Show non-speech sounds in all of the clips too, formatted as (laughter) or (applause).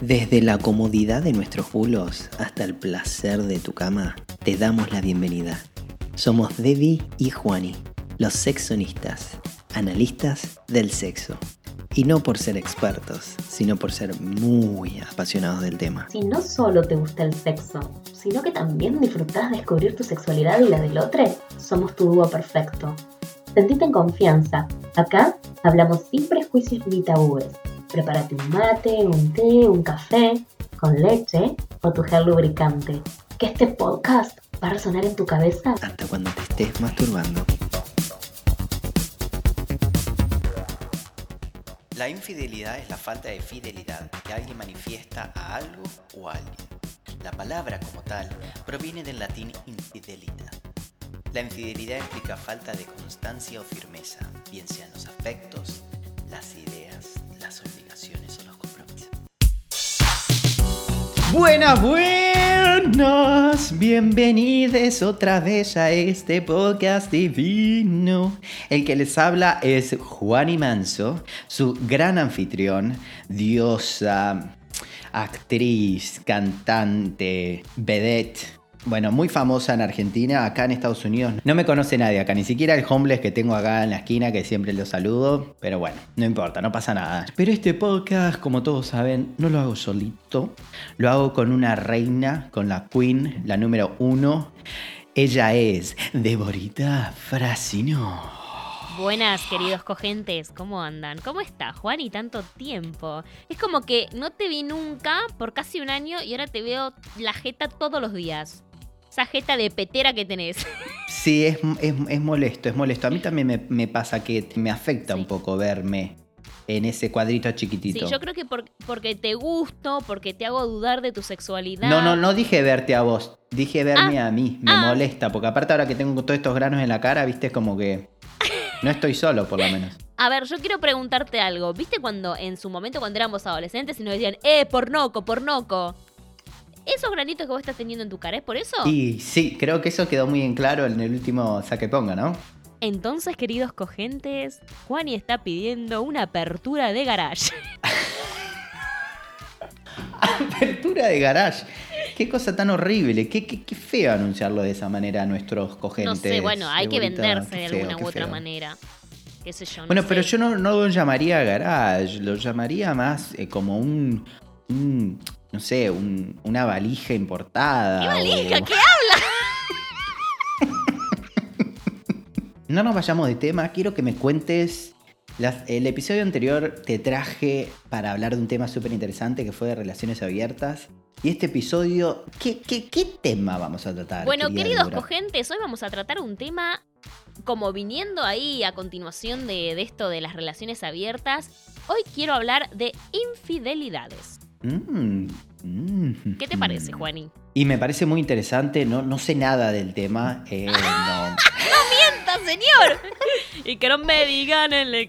Desde la comodidad de nuestros bulos hasta el placer de tu cama, te damos la bienvenida. Somos Debbie y Juani, los sexonistas, analistas del sexo. Y no por ser expertos, sino por ser muy apasionados del tema. Si no solo te gusta el sexo, sino que también disfrutás descubrir tu sexualidad y la del otro, somos tu dúo perfecto. Sentite en confianza. Acá hablamos sin prejuicios ni tabúes Prepárate un mate, un té, un café con leche o tu gel lubricante. Que este podcast va a resonar en tu cabeza hasta cuando te estés masturbando. La infidelidad es la falta de fidelidad que alguien manifiesta a algo o a alguien. La palabra como tal proviene del latín infidelidad. La infidelidad implica falta de constancia o firmeza, bien sean los afectos, las ideas, las obligaciones o los compromisos. Buenas, buenas, bienvenidos otra vez a este podcast divino. El que les habla es Juan Manso, su gran anfitrión, diosa, actriz, cantante, vedette bueno, muy famosa en Argentina, acá en Estados Unidos. No me conoce nadie acá, ni siquiera el homeless que tengo acá en la esquina, que siempre lo saludo. Pero bueno, no importa, no pasa nada. Pero este podcast, como todos saben, no lo hago solito. Lo hago con una reina, con la queen, la número uno. Ella es Deborita Frasino. Buenas, queridos cogentes, ¿cómo andan? ¿Cómo está, Juan? Y tanto tiempo. Es como que no te vi nunca por casi un año y ahora te veo la jeta todos los días esa jeta de petera que tenés. (laughs) Sí, es, molesto, es molesto. A mí también me, pasa que me afecta un poco verme en ese cuadrito chiquitito. Sí, yo creo que porque te gusto, porque te hago dudar de tu sexualidad. No, no, no dije verte a vos, dije verme ah, a mí. Me ah. molesta, porque aparte ahora que tengo todos estos granos en la cara, viste, es como que no estoy solo, por lo menos. (laughs) A ver, yo quiero preguntarte algo. ¿Viste cuando en su momento, cuando éramos adolescentes, y nos decían, eh, pornoco, pornoco? Esos granitos que vos estás teniendo en tu cara, ¿es por eso? Sí, sí, creo que eso quedó muy en claro en el último saque ponga, ¿no? Entonces, queridos cogentes, Juani está pidiendo una apertura de garage. (laughs) apertura de garage. Qué cosa tan horrible, qué, qué, feo anunciarlo de esa manera a nuestros cogentes. No sé, bueno, hay que venderse de alguna u otra manera. Qué sé yo, bueno, pero yo no, lo llamaría garage, lo llamaría más eh, como un, no sé, una valija importada. ¿Qué valija? ¿Qué habla? (laughs) no nos vayamos de tema, quiero que me cuentes. el episodio anterior te traje para hablar de un tema súper interesante que fue de relaciones abiertas. Y este episodio, ¿qué, qué, tema vamos a tratar? Bueno, queridos cogentes, hoy vamos a tratar un tema como viniendo ahí a continuación de, de esto de las relaciones abiertas. Hoy quiero hablar de infidelidades. Mm, mm. ¿Qué te parece, Juani? Y me parece muy interesante, no, no sé nada del tema. Eh, (laughs) no. mienta, señor! y que no me digan el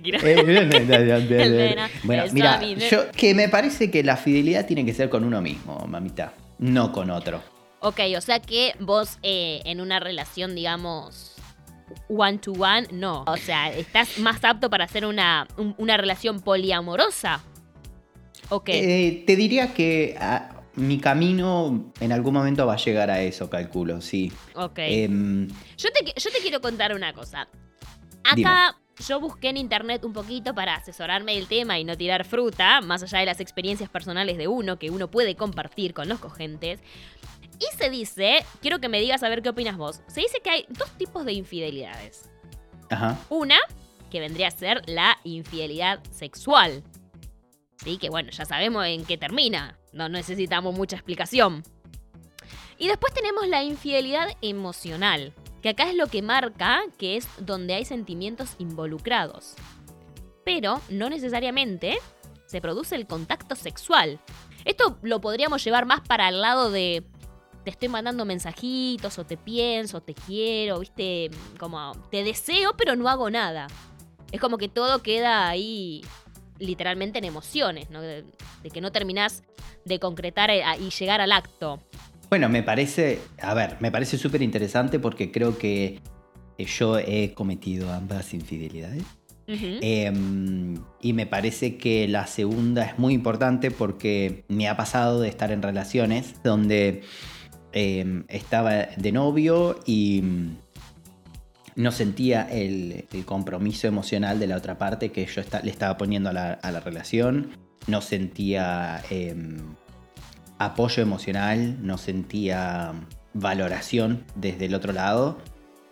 Bueno, mira, yo, que me parece que la fidelidad tiene que ser con uno mismo, mamita, no con otro. Ok, o sea que vos eh, en una relación, digamos, one to one, no. O sea, estás más apto para hacer una, una relación poliamorosa. Eh, te diría que ah, mi camino en algún momento va a llegar a eso, calculo, sí. Ok. Em, yo, te, quiero contar una cosa. Acá yo busqué en internet un poquito para asesorarme del tema y no tirar fruta, más allá de las experiencias personales de uno que uno puede compartir con los cogentes. Y se dice, quiero que me digas a ver qué opinas vos. Se dice que hay dos tipos de infidelidades. Ajá. Una, que vendría a ser la infidelidad sexual. Sí, que bueno, ya sabemos en qué termina. No necesitamos mucha explicación. Y después tenemos la infidelidad emocional, que acá es lo que marca que es donde hay sentimientos involucrados. Pero no necesariamente se produce el contacto sexual. Esto lo podríamos llevar más para el lado de te estoy mandando mensajitos o te pienso, te quiero, viste, como te deseo pero no hago nada. Es como que todo queda ahí literalmente en emociones, ¿no? de, que no terminás de concretar eh, y llegar al acto. Bueno, me parece, a ver, me parece súper interesante porque creo que yo he cometido ambas infidelidades. Em, y me parece que la segunda es muy importante porque me ha pasado de estar en relaciones donde em, estaba de novio y no sentía el, el compromiso emocional de la otra parte que yo le estaba poniendo a la, a la relación. No sentía em, apoyo emocional, no sentía valoración desde el otro lado.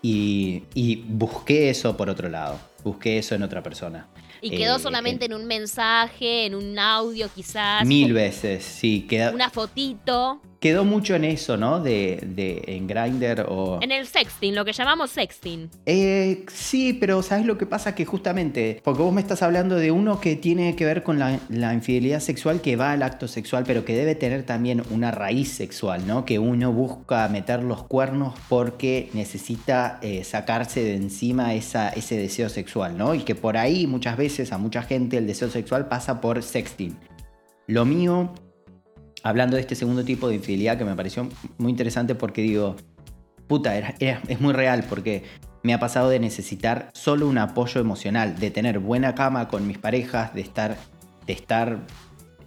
Y, y busqué eso por otro lado. Busqué eso en otra persona. Y quedó Eh, solamente en un mensaje, en un audio quizás. Mil veces, sí. Queda, Una fotito. Quedó mucho en eso, ¿no? De, de en Grindr o... En el sexting, lo que llamamos sexting. Eh, sí, pero ¿sabes lo que pasa? Que justamente, porque vos me estás hablando de uno que tiene que ver con la, la infidelidad sexual, que va al acto sexual, pero que debe tener también una raíz sexual, ¿no? Que uno busca meter los cuernos porque necesita eh, sacarse de encima esa, ese deseo sexual, ¿no? Y que por ahí muchas veces a mucha gente el deseo sexual pasa por sexting. Lo mío, hablando de este segundo tipo de infidelidad que me pareció muy interesante porque digo, puta, era- es muy real porque me ha pasado de necesitar solo un apoyo emocional, de tener buena cama con mis parejas, de estar, de estar,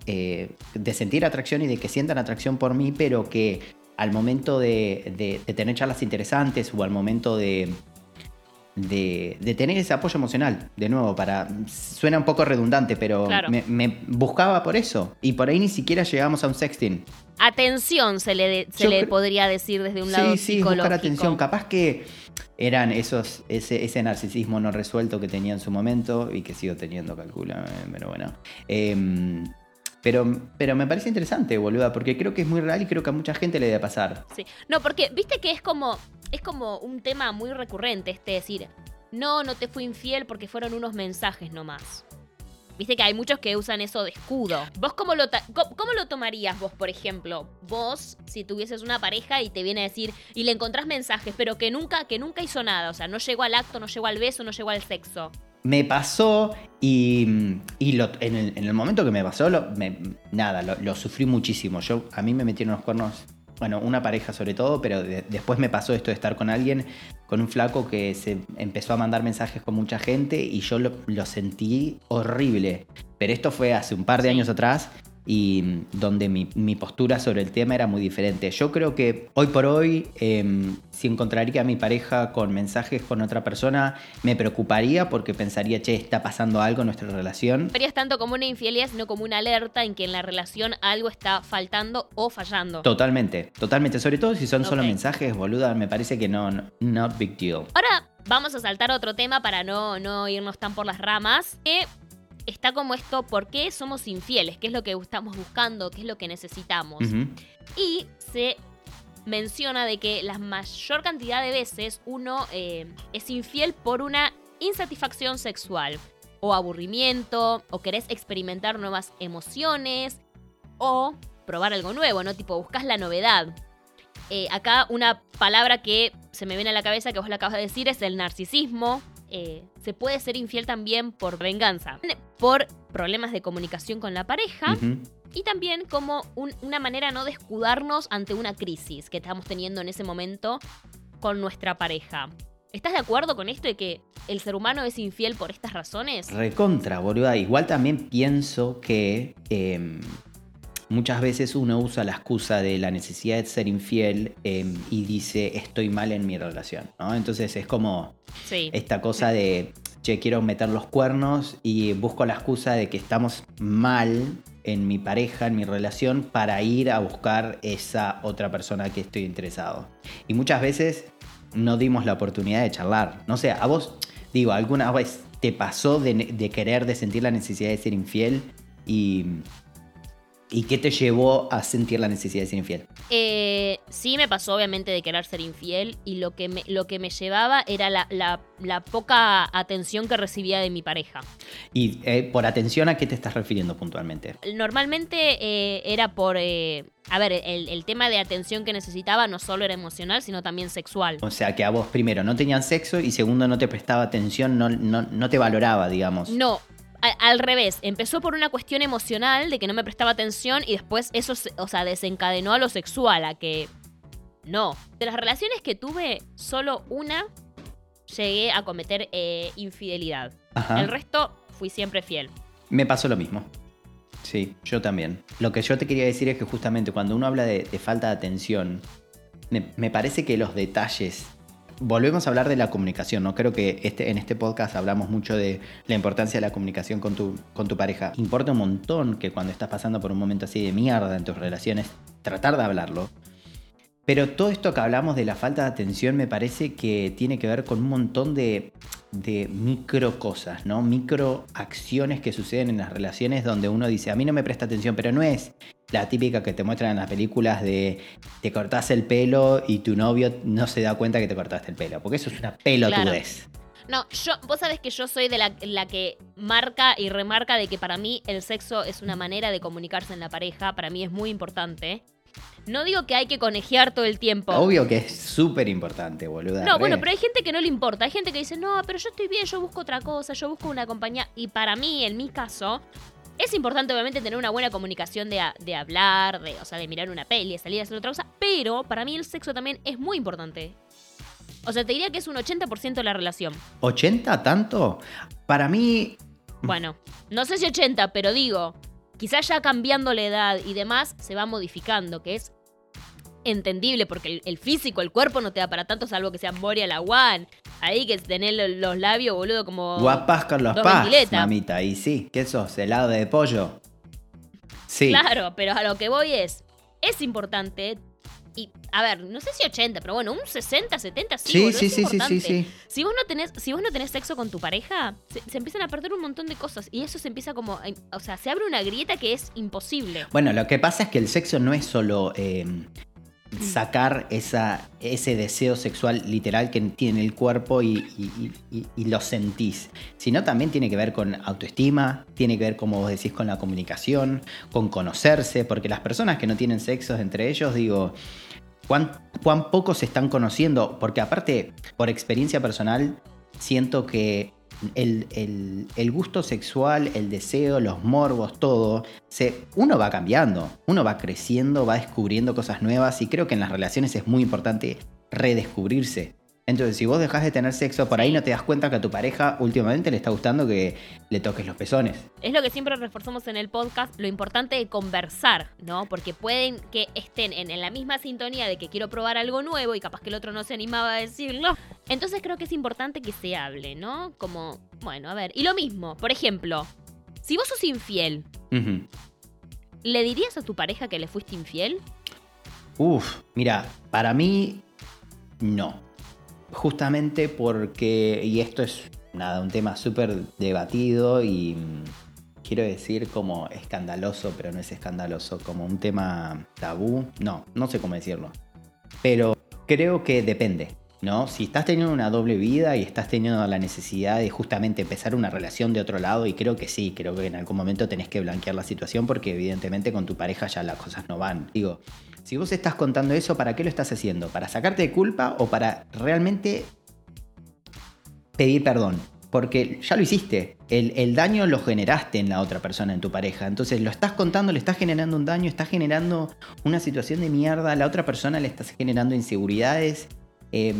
eh, de sentir atracción y de que sientan atracción por mí, pero que al momento de- de tener charlas interesantes o al momento de, de, de tener ese apoyo emocional, de nuevo, para suena un poco redundante, pero Claro. me, me buscaba por eso y por ahí ni siquiera llegamos a un sexting. Atención se le, de- se Yo le podría decir desde un lado Sí, sí, psicológico. buscar atención. Capaz que eran esos, ese, ese narcisismo no resuelto que tenía en su momento y que sigo teniendo, calculo, eh, pero bueno. Em, pero, pero me parece interesante, boluda, porque creo que es muy real y creo que a mucha gente le debe pasar. Sí. No, porque viste que es como, es como un tema muy recurrente, este decir, no, no te fui infiel porque fueron unos mensajes nomás. Viste que hay muchos que usan eso de escudo. ¿Vos cómo lo, cómo, lo tomarías vos, por ejemplo? Vos, si tuvieses una pareja y te viene a decir, y le encontrás mensajes, pero que nunca, que nunca hizo nada. O sea, no llegó al acto, no llegó al beso, no llegó al sexo. Me pasó y, y en, el, en el momento que me pasó, nada, lo, lo sufrí muchísimo. Yo, a mí me metieron los cuernos, bueno, una pareja sobre todo, pero de- después me pasó esto de estar con alguien, con un flaco que se empezó a mandar mensajes con mucha gente y yo lo, lo sentí horrible. Pero esto fue hace un par de años atrás y donde mi, mi postura sobre el tema era muy diferente. Yo creo que hoy por hoy, em, si encontraría a mi pareja con mensajes con otra persona, me preocuparía porque pensaría, che, está pasando algo en nuestra relación. Verías tanto como una infidelidad, sino como una alerta en que en la relación algo está faltando o fallando. Totalmente, totalmente. Sobre todo si son solo mensajes, boluda, me parece que no, no not big deal. Ahora vamos a saltar a otro tema para no, no irnos tan por las ramas. Que está como esto, ¿por qué somos infieles? ¿Qué es lo que estamos buscando? ¿Qué es lo que necesitamos? Y se menciona de que la mayor cantidad de veces uno eh, es infiel por una insatisfacción sexual. O aburrimiento, o querés experimentar nuevas emociones, o probar algo nuevo, ¿no? Tipo, buscas la novedad. Eh, acá una palabra que se me viene a la cabeza que vos la acabas de decir es el narcisismo. Eh, se puede ser infiel también por venganza, por problemas de comunicación con la pareja y también como un- una manera no de escudarnos ante una crisis que estamos teniendo en ese momento con nuestra pareja. ¿Estás de acuerdo con esto de que el ser humano es infiel por estas razones? Recontra, boluda. Igual también pienso que em, muchas veces uno usa la excusa de la necesidad de ser infiel em, y dice estoy mal en mi relación, ¿no? Entonces es como Sí. esta cosa de, che, quiero meter los cuernos y busco la excusa de que estamos mal en mi pareja, en mi relación, para ir a buscar esa otra persona que estoy interesado. Y muchas veces no dimos la oportunidad de charlar. No sé, a vos, digo, ¿alguna vez te pasó de, de querer, de sentir la necesidad de ser infiel? Y, ¿Y qué te llevó a sentir la necesidad de ser infiel? Eh, sí me pasó obviamente de querer ser infiel y lo que me, lo que me llevaba era la, la- la poca atención que recibía de mi pareja. Y eh, por atención, ¿a qué te estás refiriendo puntualmente? Normalmente eh, era por... a ver, el, el tema de atención que necesitaba no solo era emocional, sino también sexual. O sea, que a vos primero no tenían sexo y segundo no te prestaba atención, no, no, no te valoraba, digamos. No, al revés. Empezó por una cuestión emocional de que no me prestaba atención y después eso, se- o sea, desencadenó a lo sexual, a que no. De las relaciones que tuve, solo una llegué a cometer eh, infidelidad. Ajá. El resto fui siempre fiel. Me pasó lo mismo. Sí, yo también. Lo que yo te quería decir es que justamente cuando uno habla de, de falta de atención, me, me parece que los detalles. Volvemos a hablar de la comunicación, ¿no? Creo que este, en este podcast hablamos mucho de la importancia de la comunicación con tu, con tu pareja. Importa un montón que cuando estás pasando por un momento así de mierda en tus relaciones, tratar de hablarlo. Pero todo esto que hablamos de la falta de atención me parece que tiene que ver con un montón de, de micro cosas, ¿no? Micro acciones que suceden en las relaciones donde uno dice, a mí no me presta atención, pero no es la típica que te muestran en las películas de te cortás el pelo y tu novio no se da cuenta que te cortaste el pelo, porque eso es una pelotudez. No, yo, vos sabés que yo soy de la, la que marca y remarca de que para mí el sexo es una manera de comunicarse en la pareja, para mí es muy importante. No digo que hay que conejear todo el tiempo. Obvio que es súper importante, boluda. No, re. bueno, pero hay gente que no le importa. Hay gente que dice, no, pero yo estoy bien, yo busco otra cosa, yo busco una compañía. Y para mí, en mi caso, es importante obviamente tener una buena comunicación de, de hablar, de, o sea, de mirar una peli, de salir a hacer otra cosa. Pero para mí el sexo también es muy importante. O sea, te diría que es un 80% de la relación. ¿80 tanto? Para mí, Bueno, no sé si 80, pero digo, quizás ya cambiando la edad y demás, se va modificando, que es entendible, porque el, el físico, el cuerpo no te da para tanto, salvo que sea Moria la One. Ahí que lo- los labios, boludo, como... guapas con los ventiletas. mamita. Y sí, ¿qué sos? ¿Helado de pollo? Sí. Claro, pero a lo que voy es, es importante... Y, a ver, no sé si 80, pero bueno, un 60, 70, sí, Sí, boludo, sí, es sí, sí, sí, sí. Si vos no tenés, si vos no tenés sexo con tu pareja, se, se empiezan a perder un montón de cosas. Y eso se empieza como. a- O sea, se abre una grieta que es imposible. Bueno, lo que pasa es que el sexo no es solo eh, sacar esa, ese deseo sexual literal que tiene el cuerpo y, lo sentís, sino también tiene que ver con autoestima, tiene que ver, como vos decís, con la comunicación, con conocerse, porque las personas que no tienen sexo entre ellos, digo, ¿cuán, cuán poco se están conociendo? Porque aparte, por experiencia personal, siento que el, el- gusto sexual, el deseo, los morbos, todo, se, uno va cambiando, uno va creciendo, va descubriendo cosas nuevas y creo que en las relaciones es muy importante redescubrirse. Entonces, si vos dejas de tener sexo, por ahí no te das cuenta que a tu pareja últimamente le está gustando que le toques los pezones. Es lo que siempre reforzamos en el podcast, lo importante de conversar, ¿no? Porque pueden que estén en, en la misma sintonía de que quiero probar algo nuevo y capaz que el otro no se animaba a decirlo. Entonces creo que es importante que se hable, ¿no? Como, bueno, a ver. Y lo mismo, por ejemplo, si vos sos infiel. ¿le dirías a tu pareja que le fuiste infiel? Uf, mira, para mí no. Justamente porque, y esto es nada, un tema súper debatido y quiero decir como escandaloso, pero no es escandaloso, como un tema tabú, no, no sé cómo decirlo. Pero creo que depende, ¿no? Si estás teniendo una doble vida y estás teniendo la necesidad de justamente empezar una relación de otro lado, y creo que sí, creo que en algún momento tenés que blanquear la situación porque evidentemente con tu pareja ya las cosas no van. Digo, si vos estás contando eso, ¿para qué lo estás haciendo? ¿Para sacarte de culpa o para realmente pedir perdón? Porque ya lo hiciste. El, daño lo generaste en la otra persona, en tu pareja. Entonces lo estás contando, le estás generando un daño, estás generando una situación de mierda. A la otra persona le estás generando inseguridades. eh,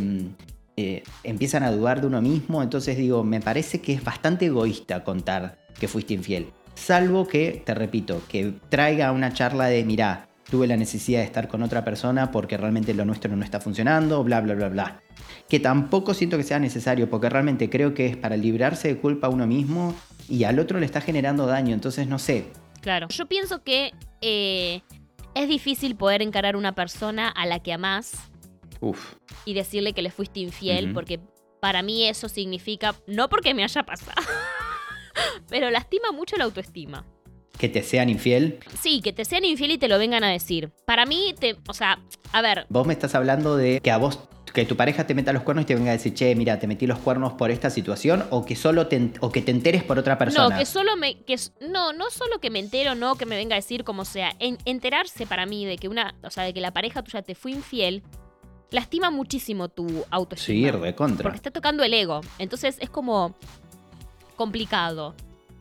eh, empiezan a dudar de uno mismo. Entonces digo, me parece que es bastante egoísta contar que fuiste infiel. Salvo que, te repito, que traiga una charla de, mirá, tuve la necesidad de estar con otra persona porque realmente lo nuestro no está funcionando, bla, bla, bla, bla. Que tampoco siento que sea necesario porque realmente creo que es para librarse de culpa a uno mismo y al otro le está generando daño. Entonces, no sé. Claro. Yo pienso que eh, es difícil poder encarar una persona a la que amás Uf. y decirle que le fuiste infiel, porque para mí eso significa, no porque me haya pasado, (laughs) pero lastima mucho la autoestima. Que te sean infiel. Sí, que te sean infiel y te lo vengan a decir. Para mí, te, o sea, a ver, Vos me estás hablando de que a vos, que tu pareja te meta los cuernos y te venga a decir, che, mira, te metí los cuernos por esta situación, o que solo te, o que te enteres por otra persona. no, que solo me, que, no, no solo que me entero, no, que me venga a decir como sea, en- enterarse para mí de que una, o sea, de que la pareja tuya te fue infiel, lastima muchísimo tu Sí, autoestima. de contra. Porque está tocando el ego. Entonces es como complicado.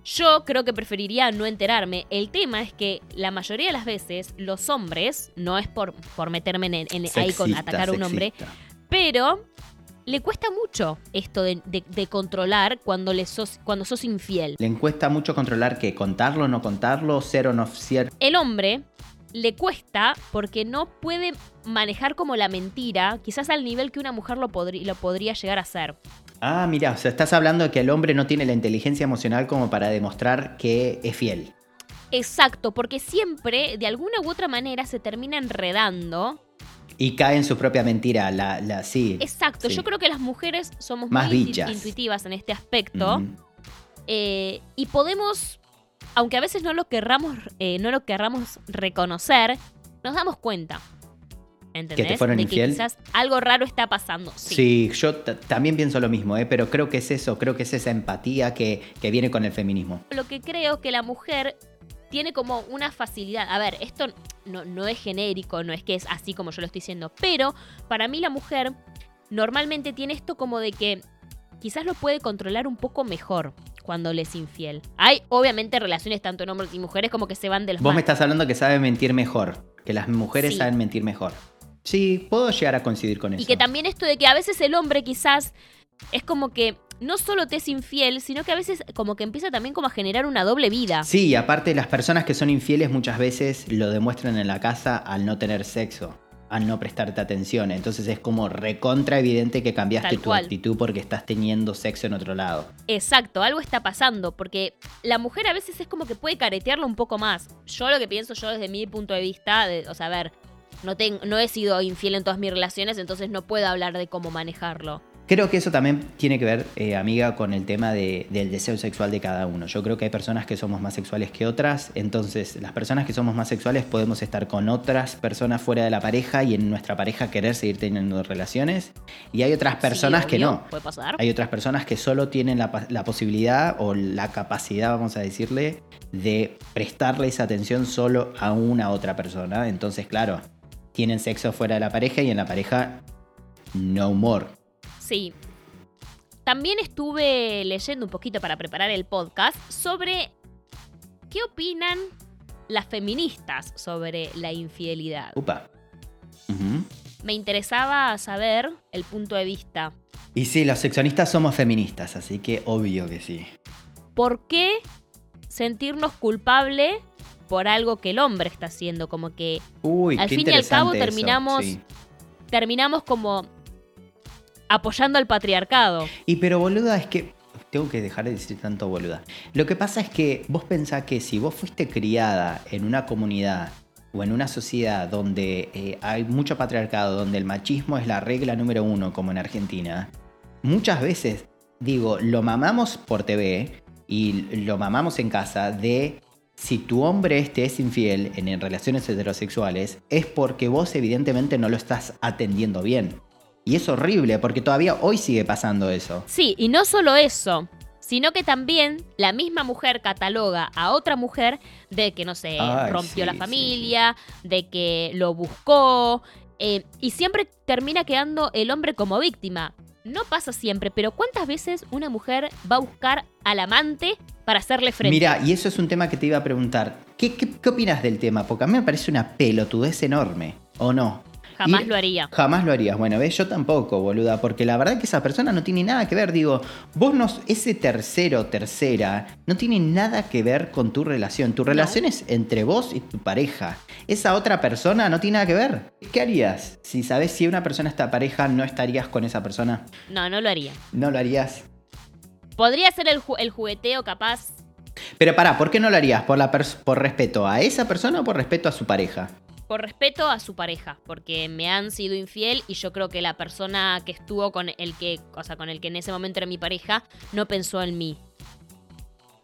Yo creo que preferiría no enterarme. El tema es que la mayoría de las veces los hombres, no es por, por meterme en, en- ahí con atacar a un hombre, pero le cuesta mucho esto de, de- de controlar cuando, le sos, cuando sos infiel. Le cuesta mucho controlar que contarlo, no contarlo, ser o no ser. El hombre le cuesta porque no puede manejar como la mentira, quizás al nivel que una mujer lo, podri- lo podría llegar a hacer. Ah, mira, o sea, estás hablando de que el hombre no tiene la inteligencia emocional como para demostrar que es fiel. Exacto, porque siempre, de alguna u otra manera, se termina enredando. Y cae en su propia mentira, la, la sí. Exacto, sí. yo creo que las mujeres somos Más muy intu- bichas. intuitivas en este aspecto. Eh, y podemos, aunque a veces no lo querramos, eh, no lo querramos reconocer, nos damos cuenta. ¿Entendés? te fueron de infiel? que quizás algo raro está pasando. Sí. Sí, yo también pienso lo mismo, ¿eh? pero creo que es eso, creo que es esa empatía que, que viene con el feminismo. Lo que creo que la mujer tiene como una facilidad. A ver, esto no, no es genérico, no es que es así como yo lo estoy diciendo, pero para mí la mujer normalmente tiene esto como de que quizás lo puede controlar un poco mejor cuando le es infiel. Hay obviamente relaciones tanto en hombres y mujeres como que se van de los Vos me estás hablando que sabe mentir mejor, que las mujeres Sí. saben mentir mejor. Sí, puedo llegar a coincidir con eso. Y que también esto de que a veces el hombre quizás es como que no solo te es infiel, sino que a veces como que empieza también como a generar una doble vida. Sí, aparte las personas que son infieles muchas veces lo demuestran en la casa al no tener sexo, al no prestarte atención. Entonces es como recontra evidente que cambiaste tu actitud porque estás teniendo sexo en otro lado. Exacto, algo está pasando, porque la mujer a veces es como que puede caretearlo un poco más. Yo lo que pienso yo desde mi punto de vista, de, o sea, a ver, no, he sido infiel en todas mis relaciones, entonces no puedo hablar de cómo manejarlo. Creo que eso también tiene que ver, eh, amiga, con el tema de- del deseo sexual de cada uno. Yo creo que hay personas que somos más sexuales que otras, entonces las personas que somos más sexuales podemos estar con otras personas fuera de la pareja y en nuestra pareja querer seguir teniendo relaciones. Y hay otras personas Sí, que no. Puede pasar. Hay otras personas que solo tienen la posibilidad o la capacidad, vamos a decirle, de prestarle esa atención solo a una otra persona. Entonces, claro, tienen sexo fuera de la pareja y en la pareja no more. Sí. También estuve leyendo un poquito para preparar el podcast sobre qué opinan las feministas sobre la infidelidad. Upa. Me interesaba saber el punto de vista. Y sí, los sexonistas somos feministas, así que obvio que sí. ¿Por qué sentirnos culpable por algo que el hombre está haciendo? Como que Uy, Al fin y al cabo eso, terminamos- sí. terminamos como apoyando al patriarcado. Y pero boluda, es que tengo que dejar de decir tanto boluda. Lo que pasa es que vos pensás que si vos fuiste criada en una comunidad o en una sociedad donde eh, hay mucho patriarcado, donde el machismo es la regla número uno, como en Argentina, muchas veces, digo, lo mamamos por TV y lo mamamos en casa de si tu hombre este es infiel en, relaciones heterosexuales, es porque vos evidentemente no lo estás atendiendo bien. Y es horrible, porque todavía hoy sigue pasando eso. Sí, y no solo eso, sino que también la misma mujer cataloga a otra mujer de que, no sé, Ay, rompió sí, la sí, familia, de que lo buscó, eh, y siempre termina quedando el hombre como víctima. No pasa siempre, pero ¿cuántas veces una mujer va a buscar al amante para hacerle frente? Mira, y eso es un tema que te iba a preguntar. ¿Qué, qué, qué opinas del tema? Porque a mí me parece una pelotudez enorme, ¿o no? Jamás lo haría. Jamás lo harías. Bueno, ves, yo tampoco, boluda, porque la verdad que esa persona no tiene nada que ver. Digo, vos no, ese tercero, tercera, no tiene nada que ver con tu relación. Tu relación es entre vos y tu pareja. Esa otra persona no tiene nada que ver. ¿Qué harías? Si sabes si una persona está pareja, ¿no estarías con esa persona? No, no lo haría. ¿No lo harías? Podría ser el, ju- el jugueteo capaz. Pero pará, ¿por qué no lo harías? ¿Por, la ¿Por respeto a esa persona o por respeto a su pareja? por respeto a su pareja, porque me han sido infiel y yo creo que la persona que estuvo con el que, o sea, con el que en ese momento era mi pareja, no pensó en mí.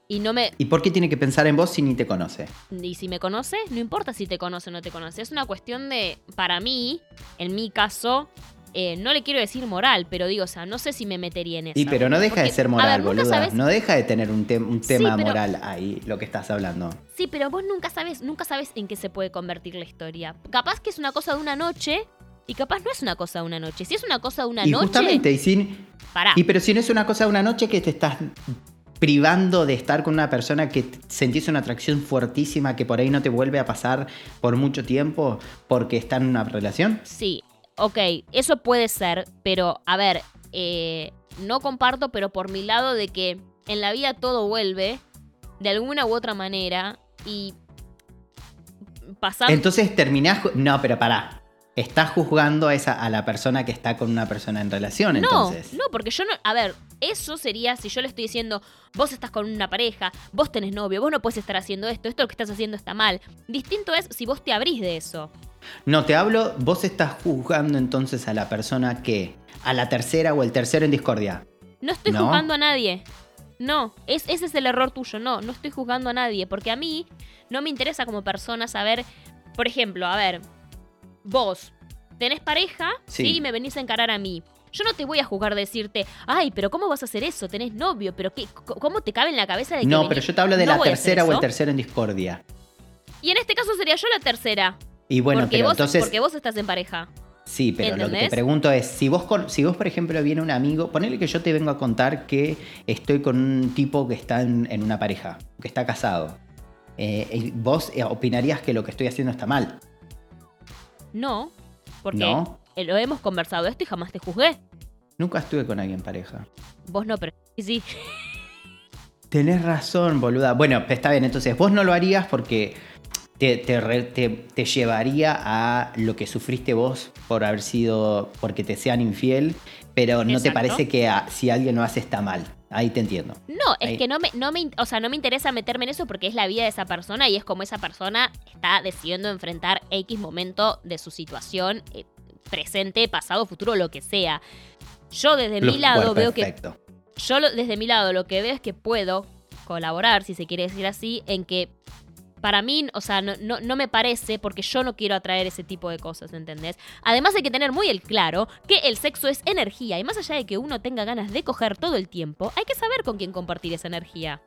Y no me ¿Y por qué tiene que pensar en vos si ni te conoce? y si me conoce, no importa si te conoce o no te conoce, es una cuestión de para mí, en mi caso, eh, no le quiero decir moral, pero digo, o sea, no sé si me metería en eso. Y pero no deja de ser moral, ver, boluda. sabes- No deja de tener un, tem- un Sí, tema pero- moral ahí, lo que estás hablando. Sí, pero vos nunca sabes, nunca sabes en qué se puede convertir la historia. Capaz que es una cosa de una noche y capaz no es una cosa de una noche. Si es una cosa de una y noche, justamente, y, sin, pará. y pero si no es una cosa de una noche que te estás privando de estar con una persona que sentís una atracción fuertísima que por ahí no te vuelve a pasar por mucho tiempo porque está en una relación. Sí, ok, eso puede ser, pero a ver, eh, no comparto, pero por mi lado de que en la vida todo vuelve de alguna u otra manera y pasar... Entonces terminás. No, pero pará. Estás juzgando a, esa, a la persona que está con una persona en relación, no, entonces. no, porque yo no... A ver, eso sería si yo le estoy diciendo, vos estás con una pareja, vos tenés novio, vos no puedes estar haciendo esto, esto lo que estás haciendo está mal. Distinto es si vos te abrís de eso. No, te hablo, vos estás juzgando entonces a la persona que, a la tercera o el tercero en discordia. No estoy ¿No? juzgando a nadie. No, es, ese es el error tuyo. No, no estoy juzgando a nadie. Porque a mí no me interesa como persona saber, por ejemplo, a ver, vos tenés pareja Sí. sí. y me venís a encarar a mí. Yo no te voy a juzgar de decirte, ay, pero ¿cómo vas a hacer eso? Tenés novio, pero qué, ¿cómo te cabe en la cabeza de que No, pero yo te hablo de no la tercera o el tercero en discordia. Y en este caso sería yo la tercera. Y bueno, porque, pero vos, entonces. porque vos estás en pareja. Sí, pero lo que te pregunto es, si vos, con- si vos, por ejemplo, viene un amigo, ponele que yo te vengo a contar que estoy con un tipo que está en, en una pareja, que está casado. Eh, vos eh, opinarías que lo que estoy haciendo está mal, No, porque ¿no? eh, lo hemos conversado esto y jamás te juzgué. Nunca estuve con alguien en pareja. Vos no, pero sí. Tenés razón, boluda. Bueno, está bien, entonces vos no lo harías porque te, te re- te- te llevaría a lo que sufriste vos por haber sido, porque te sean infiel, pero no te parece que a- si alguien lo hace está mal. Ahí te entiendo. No, es Ahí. que no me, no me, o sea, no me interesa meterme en eso porque es la vida de esa persona y es como esa persona está decidiendo enfrentar X momento de su situación, eh, presente, pasado, futuro, lo que sea. Yo desde mi lado bueno, veo que, perfecto. yo lo- desde mi lado lo que veo es que puedo colaborar, si se quiere decir así, en que para mí, o sea, no, no, no me parece porque yo no quiero atraer ese tipo de cosas, ¿entendés? Además hay que tener muy el claro que el sexo es energía y más allá de que uno tenga ganas de coger todo el tiempo, hay que saber con quién compartir esa energía.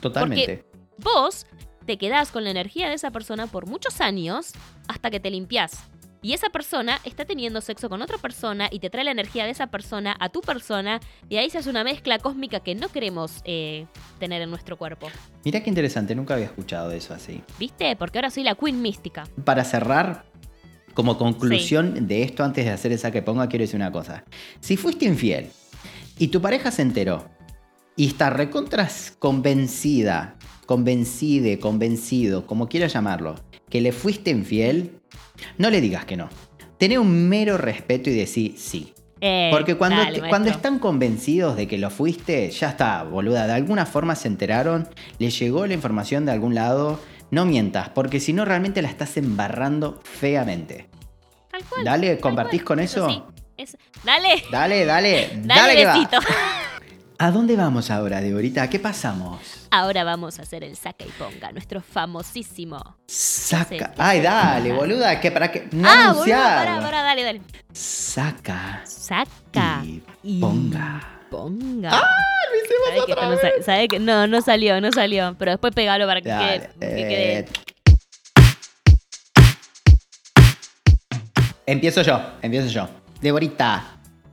Totalmente. Vos te quedás con la energía de esa persona por muchos años hasta que te limpias. Y esa persona está teniendo sexo con otra persona y te trae la energía de esa persona a tu persona y ahí se hace una mezcla cósmica que no queremos eh, tener en nuestro cuerpo. Mira qué interesante, nunca había escuchado eso así. ¿Viste? Porque ahora soy la queen mística. Para cerrar, como conclusión de esto, antes de hacer esa que ponga, quiero decir una cosa. Si fuiste infiel y tu pareja se enteró y está recontras convencida, convencide, convencido, como quieras llamarlo, que le fuiste infiel, no le digas que no. Tené un mero respeto y decir sí. Eh, Porque cuando, dale, te- maestro. cuando están convencidos de que lo fuiste, ya está, boluda. De alguna forma se enteraron, les llegó la información de algún lado. No mientas, porque si no realmente la estás embarrando feamente. Tal cual, Dale, ¿compartís cual. con eso? Sí, es- Dale, Dale, dale, (laughs) dale, dale, que va. ¿A dónde vamos ahora, Deborita? ¿A qué pasamos? Ahora vamos a hacer el saca y ponga, nuestro famosísimo. Saca. Ay, dale, boluda, que para que. No ah, boludo, anunciarlo. pará, pará, dale, dale. Saca. Saca Y y ponga. ponga. ¡Ah! Lo hicimos ¿Sabe que otra no, vez. sa- sabe que no, no salió, no salió. Pero después pegalo para que Dale, quede. que eh. quede- Empiezo yo, empiezo yo. Deborita,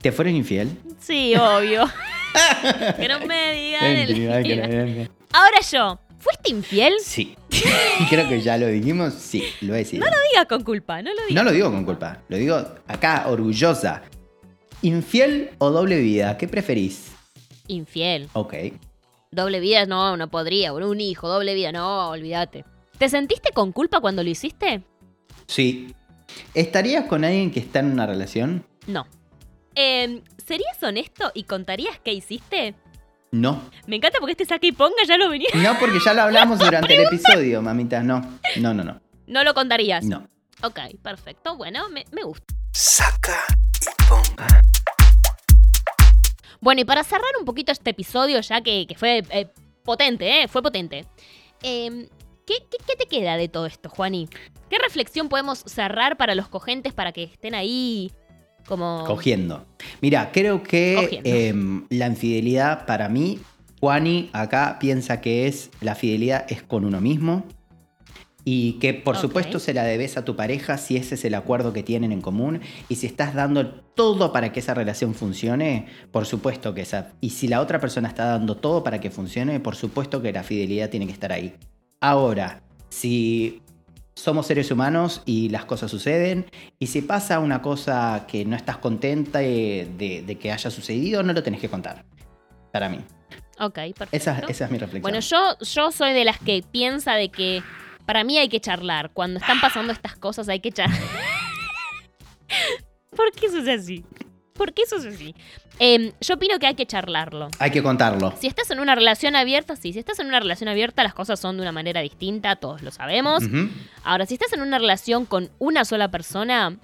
¿te fueron infiel? Sí, obvio. (laughs) que no me digan que el... Ahora yo, ¿fuiste infiel? Sí. Creo que ya lo dijimos. Sí, lo he sido. No lo digas con culpa, no lo digas. No lo digo con culpa. Lo digo acá, orgullosa. ¿Infiel o doble vida? ¿Qué preferís? Infiel. Ok. Doble vida, no, no podría. Un hijo, doble vida, no, olvídate. ¿Te sentiste con culpa cuando lo hiciste? Sí. ¿Estarías con alguien que está en una relación? No. Em, ¿Serías honesto y contarías qué hiciste? No. Me encanta porque este saque y ponga ya lo venía. No, porque ya lo hablamos (laughs) durante el episodio, mamita. No. No, no, no. No lo contarías. No. Ok, perfecto. Bueno, me, me gusta. Saca y ponga. Bueno, y para cerrar un poquito este episodio, ya que, que fue eh, potente, ¿eh? Fue potente. Em, ¿qué, qué, qué te queda de todo esto, Juani? ¿Qué reflexión podemos cerrar para los cogentes para que estén ahí como... Cogiendo. Mira, creo que em, la infidelidad para mí, Juani acá piensa que es la fidelidad es con uno mismo y que por supuesto se la debes a tu pareja si ese es el acuerdo que tienen en común y si estás dando todo para que esa relación funcione, por supuesto que esa y si la otra persona está dando todo para que funcione, por supuesto que la fidelidad tiene que estar ahí. Ahora, si somos seres humanos y las cosas suceden. Y si pasa una cosa que no estás contenta de, de- de que haya sucedido, no lo tenés que contar. Para mí. Ok, perfecto. Esa, esa es mi reflexión. Bueno, yo, yo soy de las que piensa de que para mí hay que charlar. Cuando están pasando estas cosas hay que charlar. (laughs) ¿Por qué eso es así? ¿Por qué eso es así? Em, yo opino que hay que charlarlo. Hay que contarlo. Si estás en una relación abierta, sí. Si estás en una relación abierta, las cosas son de una manera distinta, todos lo sabemos. Ahora, si estás en una relación con una sola persona,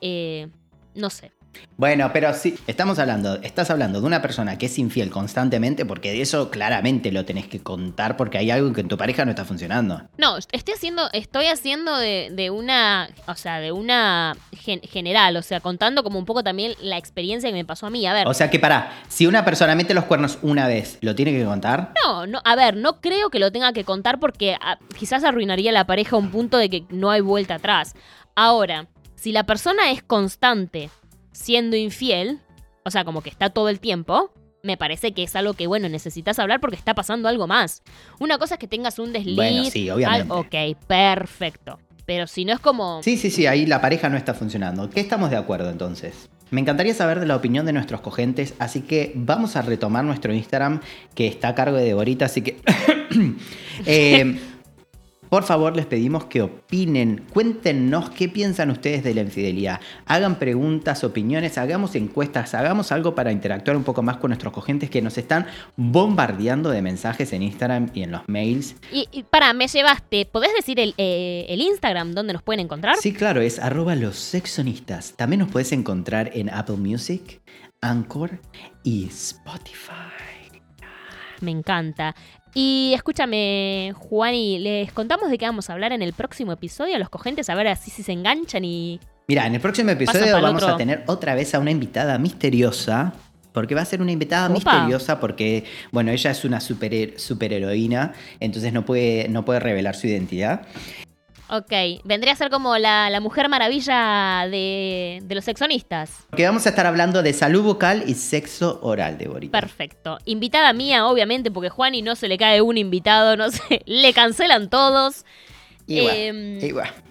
eh, no sé. Bueno, pero sí, estamos hablando, estás hablando de una persona que es infiel constantemente, porque de eso claramente lo tenés que contar, porque hay algo que en tu pareja no está funcionando. No, estoy haciendo, estoy haciendo de, de una, o sea, de una gen- general, o sea, contando como un poco también la experiencia que me pasó a mí. A ver, O sea que pará, si una persona mete los cuernos una vez, ¿lo tiene que contar? no, no, a ver, no creo que lo tenga que contar porque ah, quizás arruinaría la pareja a un punto de que no hay vuelta atrás. Ahora, si la persona es constante siendo infiel, o sea, como que está todo el tiempo, me parece que es algo que, bueno, necesitas hablar porque está pasando algo más. Una cosa es que tengas un desliz. Bueno, sí, obviamente. al- ok, perfecto. Pero si no es como... Sí, sí, sí, ahí la pareja no está funcionando. ¿Qué estamos de acuerdo entonces? Me encantaría saber de la opinión de nuestros cogentes, así que vamos a retomar nuestro Instagram que está a cargo de Deborita, así que... (coughs) Eh, (laughs) por favor, les pedimos que opinen, cuéntenos qué piensan ustedes de la infidelidad. Hagan preguntas, opiniones, hagamos encuestas, hagamos algo para interactuar un poco más con nuestros cogentes que nos están bombardeando de mensajes en Instagram y en los mails. Y, y para, me llevaste. ¿Podés decir el, eh, el Instagram donde nos pueden encontrar? Sí, claro, es arroba los sexonistas. También nos puedes encontrar en Apple Music, Anchor y Spotify. Me encanta. Y escúchame, Juani, ¿les contamos de qué vamos a hablar en el próximo episodio a los cogentes? A ver así si se enganchan y... Mira, en el próximo episodio vamos otro. a tener otra vez a una invitada misteriosa. Porque va a ser una invitada Opa. misteriosa porque, bueno, ella es una super, superheroína, entonces no puede, no puede revelar su identidad. Ok, vendría a ser como la, la mujer maravilla de, de los sexonistas. Porque vamos a estar hablando de salud bucal y sexo oral, Deborita. Perfecto. Invitada mía, obviamente, porque Juani no se le cae un invitado, no sé, le cancelan todos. Igual, Em.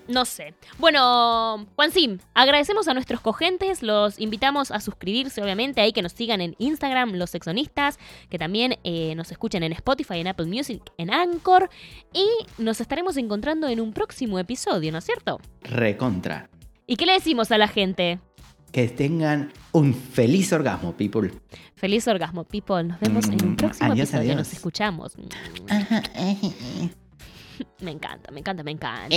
No sé. Bueno, Juan Sim, agradecemos a nuestros cogentes, los invitamos a suscribirse, obviamente, ahí que nos sigan en Instagram, los sexonistas, que también eh, nos escuchen en Spotify, en Apple Music, en Anchor, y nos estaremos encontrando en un próximo episodio, ¿no es cierto? Recontra. ¿Y qué le decimos a la gente? Que tengan un feliz orgasmo, people. Feliz orgasmo, people. Nos vemos en un Mm, próximo adiós, episodio. adiós. Nos escuchamos. (laughs) Me encanta, me encanta, me encanta.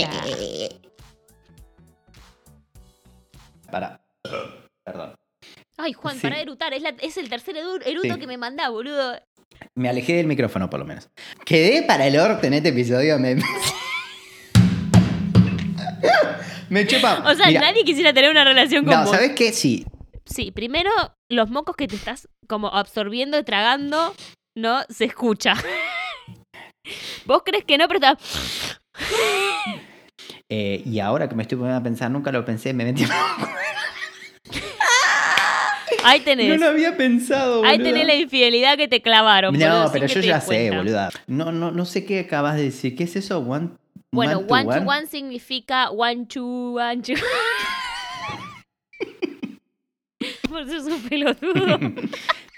Para. (coughs) Perdón. Ay, Juan, Sí. para erutar. Es, la- es el tercer eruto Sí. que me manda, boludo. Me alejé del micrófono, por lo menos. Quedé para el orto en este episodio. Me, me (laughs) chupa. O sea, Mira, nadie quisiera tener una relación con No, vos. ¿sabes qué? Sí. Sí, primero, los mocos que te estás como absorbiendo y tragando, ¿no? Se escucha. (laughs) Vos crees que no, pero está... (laughs) Eh, y ahora que me estoy poniendo a pensar, nunca lo pensé, me metí. (laughs) Ahí tenés. No lo había pensado, Ahí boluda. tenés la infidelidad que te clavaron. No, boludo, pero yo ya sé, boluda. No, no, no sé qué acabas de decir. ¿Qué es eso? One, Bueno, one to one to one significa one two, one two. (laughs) Por ser un pelotudo.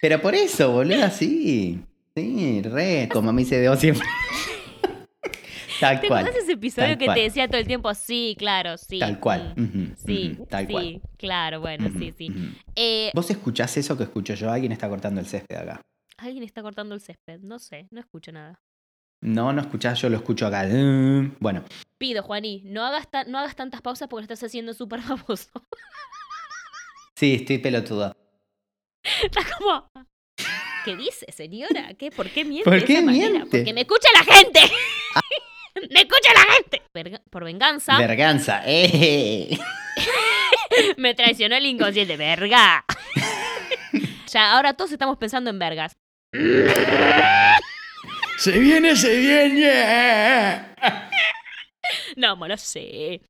Pero por eso, boluda, sí. Sí, re, como me dice Deo siempre. (laughs) Tal ¿Te cual. acuerdas ese episodio tal que cual. te decía todo el tiempo? Sí, claro, sí. Tal cual. mm, Sí, ujú, tal sí, cual. claro, bueno, sí, sí. Eh, ¿Vos escuchás eso que escucho yo? Alguien está cortando el césped acá. Alguien está cortando el césped, no sé, no escucho nada. No, no escuchás, yo lo escucho acá. Bueno, Pido, Juaní, no hagas, no hagas tantas pausas porque lo estás haciendo súper famoso. sí, estoy pelotudo. (laughs) Está como... ¿Qué dice, señora? ¿Qué? ¿Por qué miente? ¿Por de qué manera? miente? Porque me escucha la gente. (laughs) ¡Me escucha la gente! Verga- por venganza, Verganza. ¡Eh! (laughs) me traicionó el inconsciente. ¡Verga! (laughs) ya, ahora todos estamos pensando en vergas. ¡Se viene, se viene! No, no sé.